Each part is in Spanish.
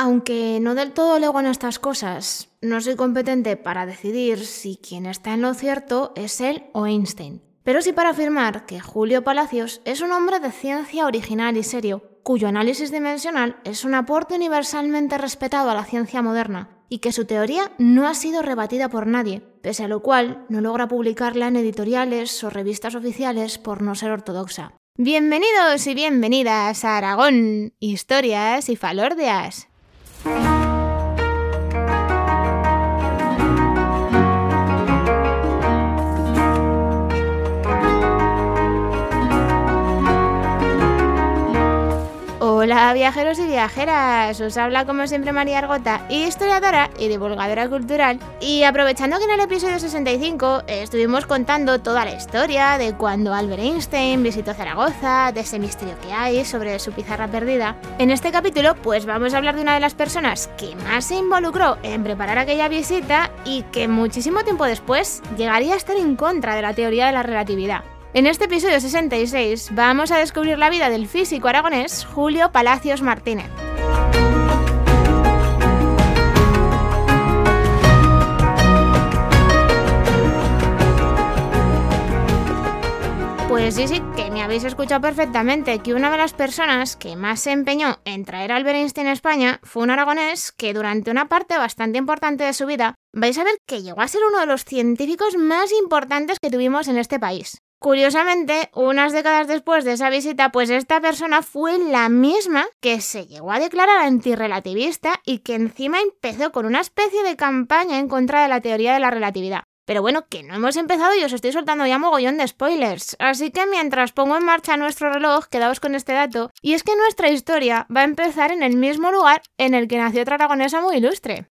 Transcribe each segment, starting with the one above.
Aunque no del todo lego en estas cosas, no soy competente para decidir si quien está en lo cierto es él o Einstein. Pero sí para afirmar que Julio Palacios es un hombre de ciencia original y serio, cuyo análisis dimensional es un aporte universalmente respetado a la ciencia moderna, y que su teoría no ha sido rebatida por nadie, pese a lo cual no logra publicarla en editoriales o revistas oficiales por no ser ortodoxa. Bienvenidos y bienvenidas a Aragón, historias y falordias. Bye. Viajeros y viajeras, os habla como siempre María Argota, historiadora y divulgadora cultural. Y aprovechando que en el episodio 65 estuvimos contando toda la historia de cuando Albert Einstein visitó Zaragoza, de ese misterio que hay sobre su pizarra perdida, en este capítulo pues vamos a hablar de una de las personas que más se involucró en preparar aquella visita y que muchísimo tiempo después llegaría a estar en contra de la teoría de la relatividad. En este episodio 66 vamos a descubrir la vida del físico aragonés Julio Palacios Martínez. Pues sí, sí, que me habéis escuchado perfectamente, que una de las personas que más se empeñó en traer a Albert Einstein a España fue un aragonés que durante una parte bastante importante de su vida vais a ver que llegó a ser uno de los científicos más importantes que tuvimos en este país. Curiosamente, unas décadas después de esa visita, pues esta persona fue la misma que se llegó a declarar antirrelativista y que encima empezó con una especie de campaña en contra de la teoría de la relatividad. Pero bueno, que no hemos empezado y os estoy soltando ya mogollón de spoilers. Así que mientras pongo en marcha nuestro reloj, quedaos con este dato. Y es que nuestra historia va a empezar en el mismo lugar en el que nació otra aragonesa muy ilustre.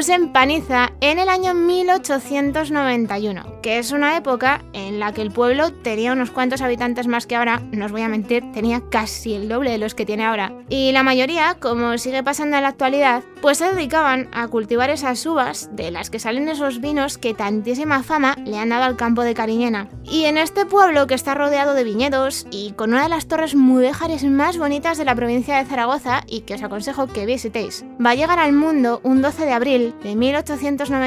Estamos en Paniza en el año 1891, que es una época en la que el pueblo tenía unos cuantos habitantes más que ahora, no os voy a mentir, tenía casi el doble de los que tiene ahora. Y la mayoría, como sigue pasando en la actualidad, pues se dedicaban a cultivar esas uvas de las que salen esos vinos que tantísima fama le han dado al campo de Cariñena. Y en este pueblo que está rodeado de viñedos y con una de las torres mudéjares más bonitas de la provincia de Zaragoza y que os aconsejo que visitéis, va a llegar al mundo un 12 de abril de 1891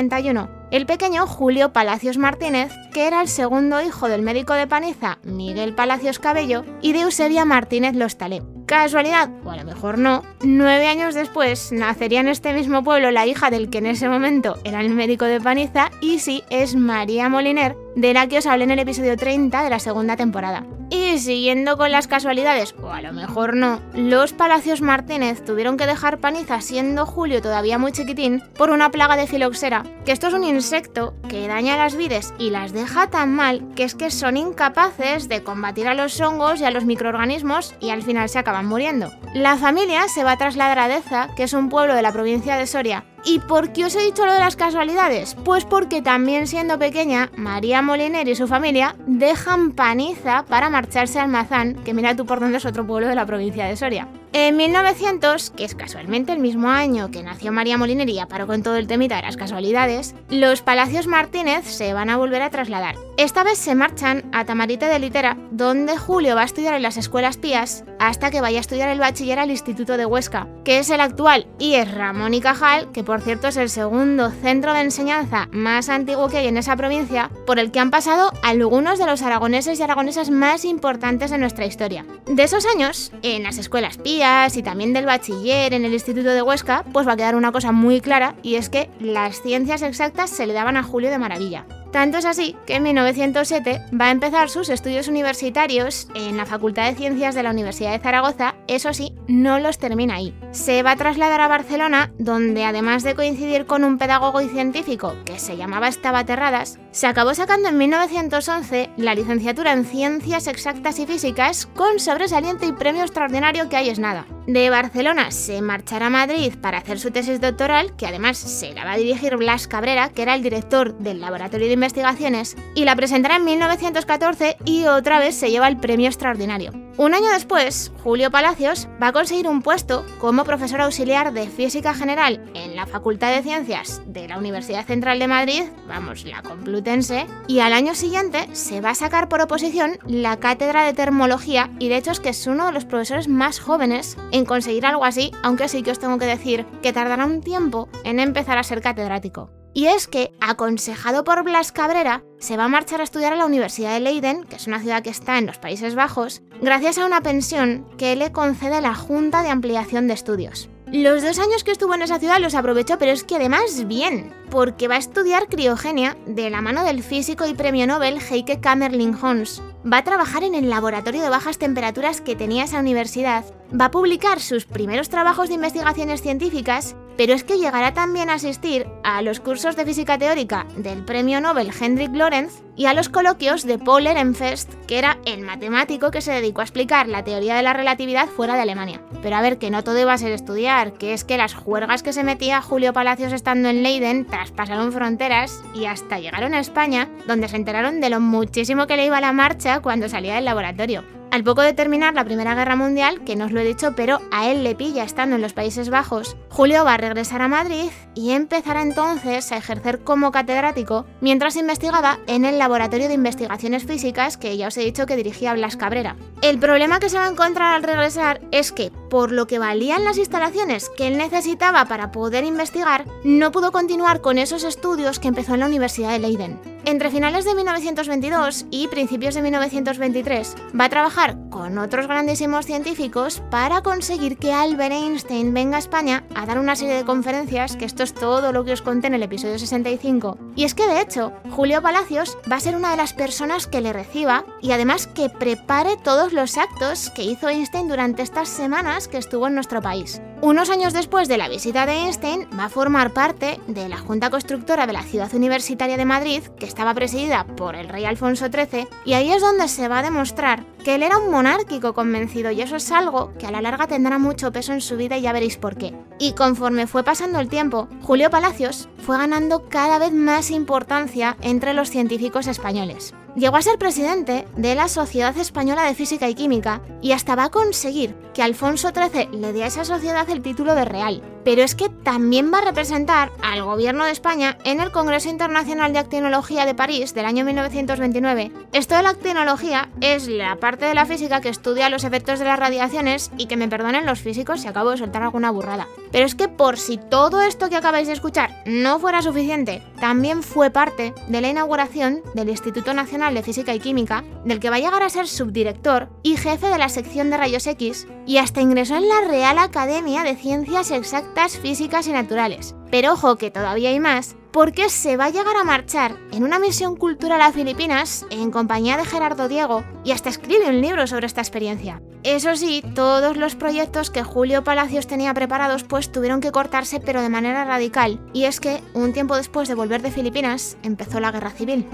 el pequeño Julio Palacios Martínez, que era el segundo hijo del médico de Paniza, Miguel Palacios Cabello, y de Eusebia Martínez Lostalé. Casualidad, o a lo mejor no, nueve años después nacería en este mismo pueblo la hija del que en ese momento era el médico de Paniza, y sí, es María Moliner, de la que os hablé en el episodio 30 de la segunda temporada. Y siguiendo con las casualidades, o a lo mejor no, los Palacios Martínez tuvieron que dejar Paniza siendo Julio todavía muy chiquitín por una plaga de filoxera, que esto es un insecto que daña las vides y las deja tan mal que es que son incapaces de combatir a los hongos y a los microorganismos y al final se acaban muriendo. La familia se va a trasladar a Deza, que es un pueblo de la provincia de Soria, ¿Y por qué os he dicho lo de las casualidades? Pues porque también siendo pequeña, María Moliner y su familia dejan Paniza para marcharse al Mazán, que mira tú por dónde es otro pueblo de la provincia de Soria. En 1900, que es casualmente el mismo año que nació María Molinería, paró con todo el temita de las casualidades, los Palacios Martínez se van a volver a trasladar. Esta vez se marchan a Tamarite de Litera, donde Julio va a estudiar en las escuelas pías hasta que vaya a estudiar el bachiller al Instituto de Huesca, que es el actual y es Ramón y Cajal, que por cierto es el segundo centro de enseñanza más antiguo que hay en esa provincia, por el que han pasado algunos de los aragoneses y aragonesas más importantes de nuestra historia. De esos años, en las escuelas pías, y también del bachiller en el Instituto de Huesca, pues va a quedar una cosa muy clara y es que las ciencias exactas se le daban a Julio de maravilla. Tanto es así que en 1907 va a empezar sus estudios universitarios en la Facultad de Ciencias de la Universidad de Zaragoza eso sí, no los termina ahí. Se va a trasladar a Barcelona, donde además de coincidir con un pedagogo y científico que se llamaba Estaba Terradas, se acabó sacando en 1911 la licenciatura en Ciencias Exactas y Físicas con sobresaliente y premio extraordinario que ahí es nada. De Barcelona se marchará a Madrid para hacer su tesis doctoral, que además se la va a dirigir Blas Cabrera, que era el director del Laboratorio de Investigaciones, y la presentará en 1914 y otra vez se lleva el premio extraordinario. Un año después, Julio Palacios va a conseguir un puesto como profesor auxiliar de Física General en la Facultad de Ciencias de la Universidad Central de Madrid, vamos, la Complutense, y al año siguiente se va a sacar por oposición la cátedra de Termología y de hecho es que es uno de los profesores más jóvenes en conseguir algo así, aunque sí que os tengo que decir que tardará un tiempo en empezar a ser catedrático. Y es que, aconsejado por Blas Cabrera, se va a marchar a estudiar a la Universidad de Leiden, que es una ciudad que está en los Países Bajos, gracias a una pensión que le concede la Junta de Ampliación de Estudios. Los dos años que estuvo en esa ciudad los aprovechó, pero es que además bien, porque va a estudiar criogenia de la mano del físico y premio Nobel Heike Kamerlingh Hons. Va a trabajar en el laboratorio de bajas temperaturas que tenía esa universidad. Va a publicar sus primeros trabajos de investigaciones científicas pero es que llegará también a asistir a los cursos de física teórica del premio Nobel Hendrik Lorentz y a los coloquios de Paul Ehrenfest, que era el matemático que se dedicó a explicar la teoría de la relatividad fuera de Alemania. Pero a ver, que no todo iba a ser estudiar, que es que las juergas que se metía Julio Palacios estando en Leiden traspasaron fronteras y hasta llegaron a España, donde se enteraron de lo muchísimo que le iba la marcha cuando salía del laboratorio. Al poco de terminar la Primera Guerra Mundial, que no os lo he dicho, pero a él le pilla estando en los Países Bajos, Julio va a regresar a Madrid y empezará entonces a ejercer como catedrático mientras investigaba en el Laboratorio de Investigaciones Físicas que ya os he dicho que dirigía Blas Cabrera. El problema que se va a encontrar al regresar es que, por lo que valían las instalaciones que él necesitaba para poder investigar, no pudo continuar con esos estudios que empezó en la Universidad de Leiden. Entre finales de 1922 y principios de 1923 va a trabajar con otros grandísimos científicos para conseguir que Albert Einstein venga a España a dar una serie de conferencias, que esto es todo lo que os conté en el episodio 65. Y es que de hecho, Julio Palacios va a ser una de las personas que le reciba y además que prepare todos los actos que hizo Einstein durante estas semanas que estuvo en nuestro país. Unos años después de la visita de Einstein, va a formar parte de la Junta Constructora de la Ciudad Universitaria de Madrid, que estaba presidida por el rey Alfonso XIII, y ahí es donde se va a demostrar que él era un monárquico convencido y eso es algo que a la larga tendrá mucho peso en su vida y ya veréis por qué. Y conforme fue pasando el tiempo, Julio Palacios fue ganando cada vez más importancia entre los científicos españoles. Llegó a ser presidente de la Sociedad Española de Física y Química y hasta va a conseguir que Alfonso XIII le dé a esa sociedad el título de real. Pero es que también va a representar al gobierno de España en el Congreso Internacional de Actinología de París del año 1929. Esto de la actinología es la parte de la física que estudia los efectos de las radiaciones y que me perdonen los físicos si acabo de soltar alguna burrada. Pero es que por si todo esto que acabáis de escuchar no fuera suficiente, también fue parte de la inauguración del Instituto Nacional de Física y Química, del que va a llegar a ser subdirector y jefe de la sección de rayos X, y hasta ingresó en la Real Academia de Ciencias Exactas, Físicas y Naturales. Pero ojo que todavía hay más, porque se va a llegar a marchar en una misión cultural a Filipinas en compañía de Gerardo Diego y hasta escribe un libro sobre esta experiencia. Eso sí, todos los proyectos que Julio Palacios tenía preparados pues tuvieron que cortarse pero de manera radical, y es que un tiempo después de volver de Filipinas empezó la guerra civil.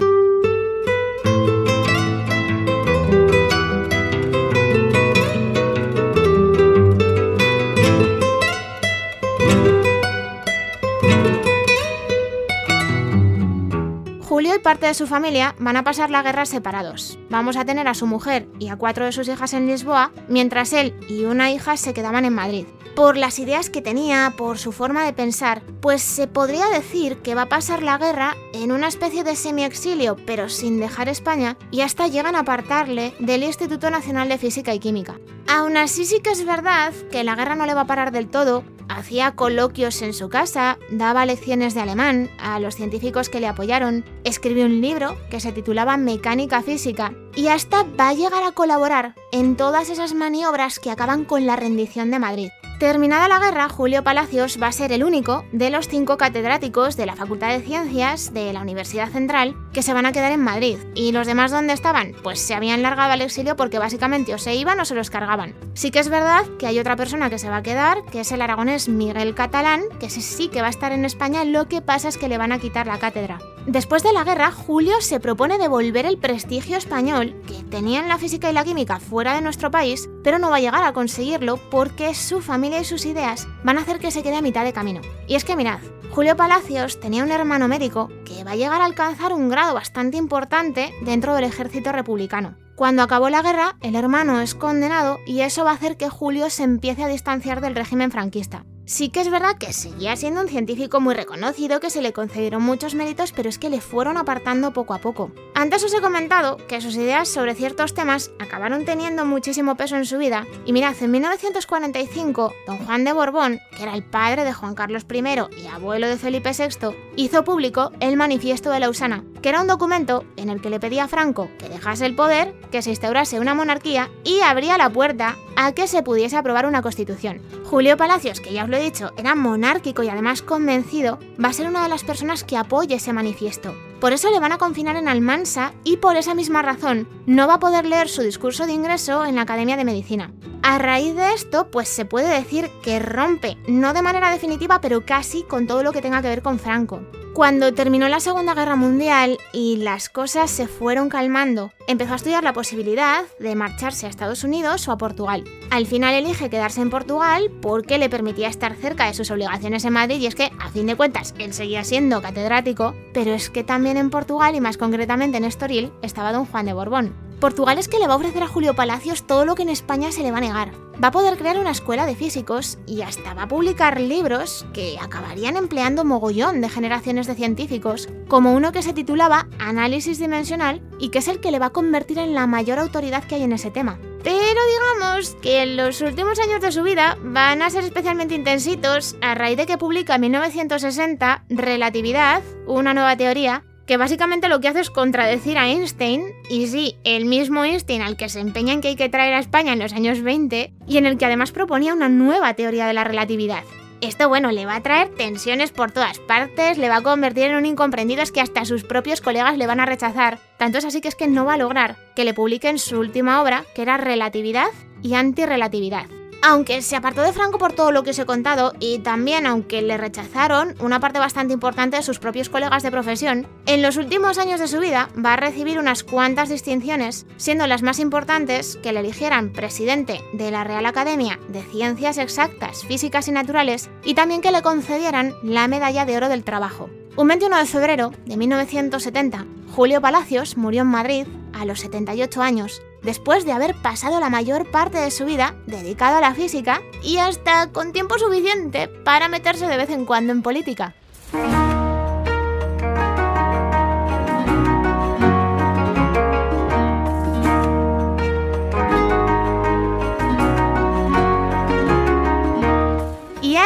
Parte de su familia van a pasar la guerra separados. Vamos a tener a su mujer y a cuatro de sus hijas en Lisboa, mientras él y una hija se quedaban en Madrid. Por las ideas que tenía, por su forma de pensar, pues se podría decir que va a pasar la guerra en una especie de semi-exilio, pero sin dejar España, y hasta llegan a apartarle del Instituto Nacional de Física y Química. Aún así sí que es verdad que la guerra no le va a parar del todo, hacía coloquios en su casa, daba lecciones de alemán a los científicos que le apoyaron, escribió un libro que se titulaba Mecánica Física y hasta va a llegar a colaborar en todas esas maniobras que acaban con la rendición de Madrid. Terminada la guerra, Julio Palacios va a ser el único de los cinco catedráticos de la Facultad de Ciencias de la Universidad Central que se van a quedar en Madrid. ¿Y los demás dónde estaban? Pues se habían largado al exilio porque básicamente o se iban o se los cargaban. Sí que es verdad que hay otra persona que se va a quedar, que es el aragonés Miguel Catalán, que sí, que va a estar en España, lo que pasa es que le van a quitar la cátedra. Después de la guerra, Julio se propone devolver el prestigio español que tenían la física y la química fuera de nuestro país, pero no va a llegar a conseguirlo porque su familia y sus ideas van a hacer que se quede a mitad de camino. Y es que mirad, Julio Palacios tenía un hermano médico que va a llegar a alcanzar un grado bastante importante dentro del ejército republicano. Cuando acabó la guerra, el hermano es condenado y eso va a hacer que Julio se empiece a distanciar del régimen franquista. Sí que es verdad que seguía siendo un científico muy reconocido, que se le concedieron muchos méritos, pero es que le fueron apartando poco a poco. Antes os he comentado que sus ideas sobre ciertos temas acabaron teniendo muchísimo peso en su vida, y mirad, en 1945, don Juan de Borbón, que era el padre de Juan Carlos I y abuelo de Felipe VI, hizo público el Manifiesto de Lausana, que era un documento en el que le pedía a Franco que dejase el poder, que se instaurase una monarquía y abría la puerta a que se pudiese aprobar una constitución. Julio Palacios, que ya os lo he dicho, era monárquico y además convencido, va a ser una de las personas que apoye ese manifiesto. Por eso le van a confinar en Almansa y por esa misma razón no va a poder leer su discurso de ingreso en la Academia de Medicina. A raíz de esto, pues se puede decir que rompe, no de manera definitiva, pero casi con todo lo que tenga que ver con Franco. Cuando terminó la Segunda Guerra Mundial y las cosas se fueron calmando, empezó a estudiar la posibilidad de marcharse a Estados Unidos o a Portugal. Al final elige quedarse en Portugal porque le permitía estar cerca de sus obligaciones en Madrid y es que, a fin de cuentas, él seguía siendo catedrático, pero es que también en Portugal y más concretamente en Estoril estaba don Juan de Borbón. Portugal es que le va a ofrecer a Julio Palacios todo lo que en España se le va a negar. Va a poder crear una escuela de físicos y hasta va a publicar libros que acabarían empleando mogollón de generaciones de científicos, como uno que se titulaba Análisis Dimensional y que es el que le va a convertir en la mayor autoridad que hay en ese tema. Pero digamos que los últimos años de su vida van a ser especialmente intensitos a raíz de que publica en 1960 Relatividad, una nueva teoría, que básicamente lo que hace es contradecir a Einstein, y sí, el mismo Einstein al que se empeña en que hay que traer a España en los años 20, y en el que además proponía una nueva teoría de la relatividad. Esto, bueno, le va a traer tensiones por todas partes, le va a convertir en un incomprendido, es que hasta sus propios colegas le van a rechazar. Tanto es así que es que no va a lograr que le publiquen su última obra, que era Relatividad y Antirrelatividad. Aunque se apartó de Franco por todo lo que os he contado y también aunque le rechazaron una parte bastante importante de sus propios colegas de profesión, en los últimos años de su vida va a recibir unas cuantas distinciones, siendo las más importantes que le eligieran presidente de la Real Academia de Ciencias Exactas, Físicas y Naturales y también que le concedieran la Medalla de Oro del Trabajo. Un 21 de febrero de 1970, Julio Palacios murió en Madrid a los 78 años después de haber pasado la mayor parte de su vida dedicado a la física y hasta con tiempo suficiente para meterse de vez en cuando en política.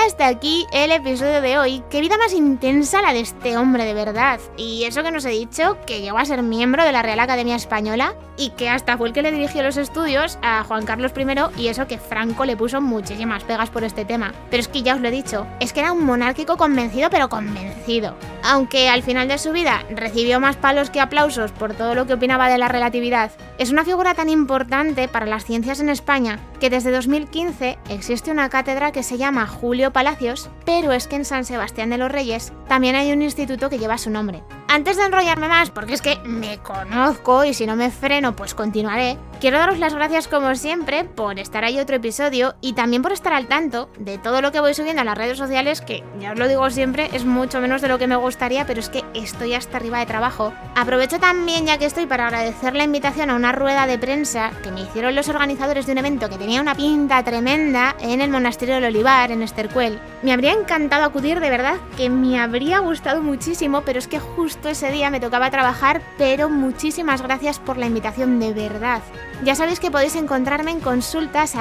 Hasta aquí el episodio de hoy. Qué vida más intensa la de este hombre, de verdad. Y eso que nos he dicho, que llegó a ser miembro de la Real Academia Española y que hasta fue el que le dirigió los estudios a Juan Carlos I y eso que Franco le puso muchísimas pegas por este tema. Pero es que ya os lo he dicho, es que era un monárquico convencido, pero convencido. Aunque al final de su vida recibió más palos que aplausos por todo lo que opinaba de la relatividad, es una figura tan importante para las ciencias en España que desde 2015 existe una cátedra que se llama Julio Palacios, pero es que en San Sebastián de los Reyes también hay un instituto que lleva su nombre. Antes de enrollarme más, porque es que me conozco y si no me freno, pues continuaré, quiero daros las gracias como siempre por estar ahí otro episodio y también por estar al tanto de todo lo que voy subiendo a las redes sociales, que ya os lo digo siempre, es mucho menos de lo que me gustaría, pero es que estoy hasta arriba de trabajo. Aprovecho también, ya que estoy, para agradecer la invitación a una rueda de prensa que me hicieron los organizadores de un evento que tenía una pinta tremenda en el Monasterio del Olivar, en Estercuel. Me habría encantado acudir, de verdad, que me habría gustado muchísimo, pero es que justo ese día me tocaba trabajar, pero muchísimas gracias por la invitación de verdad. Ya sabéis que podéis encontrarme en consultas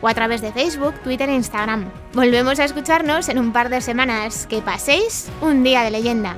o a través de Facebook, Twitter e Instagram. Volvemos a escucharnos en un par de semanas. Que paséis un día de leyenda.